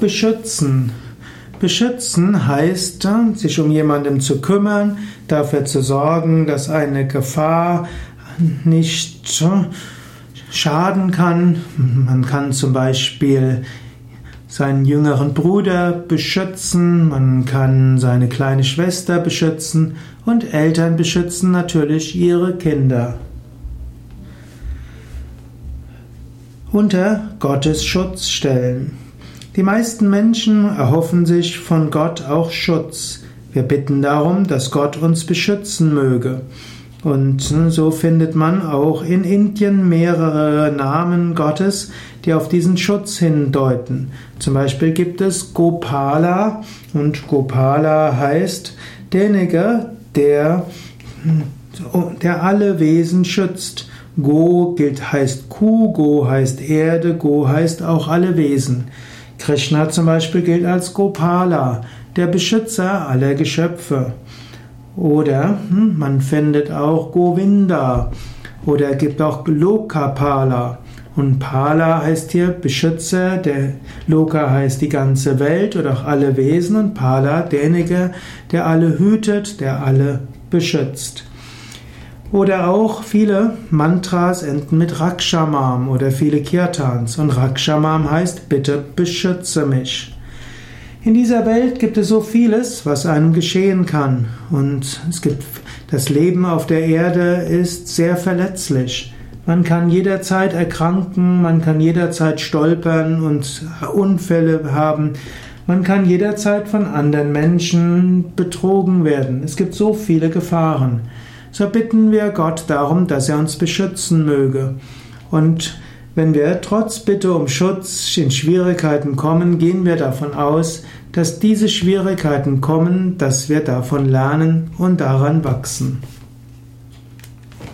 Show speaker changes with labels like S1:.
S1: Beschützen. Beschützen heißt, sich um jemanden zu kümmern, dafür zu sorgen, dass eine Gefahr nicht schaden kann. Man kann zum Beispiel seinen jüngeren Bruder beschützen, man kann seine kleine Schwester beschützen und Eltern beschützen natürlich ihre Kinder. Unter Gottes Schutz stellen. Die meisten Menschen erhoffen sich von Gott auch Schutz. Wir bitten darum, dass Gott uns beschützen möge. Und so findet man auch in Indien mehrere Namen Gottes, die auf diesen Schutz hindeuten. Zum Beispiel gibt es Gopala und Gopala heißt derjenige, der, der alle Wesen schützt. Go gilt, heißt Kuh, Go heißt Erde, Go heißt auch alle Wesen. Krishna zum Beispiel gilt als Gopala, der Beschützer aller Geschöpfe. Oder hm, man findet auch Govinda. Oder gibt auch Lokapala. Und Pala heißt hier Beschützer, der Loka heißt die ganze Welt oder auch alle Wesen und Pala derjenige, der alle hütet, der alle beschützt. Oder auch viele Mantras enden mit Rakshamam oder viele Kirtans. Und Rakshamam heißt bitte beschütze mich. In dieser Welt gibt es so vieles, was einem geschehen kann. Und es gibt, das Leben auf der Erde ist sehr verletzlich. Man kann jederzeit erkranken, man kann jederzeit stolpern und Unfälle haben. Man kann jederzeit von anderen Menschen betrogen werden. Es gibt so viele Gefahren so bitten wir Gott darum, dass er uns beschützen möge. Und wenn wir trotz Bitte um Schutz in Schwierigkeiten kommen, gehen wir davon aus, dass diese Schwierigkeiten kommen, dass wir davon lernen und daran wachsen.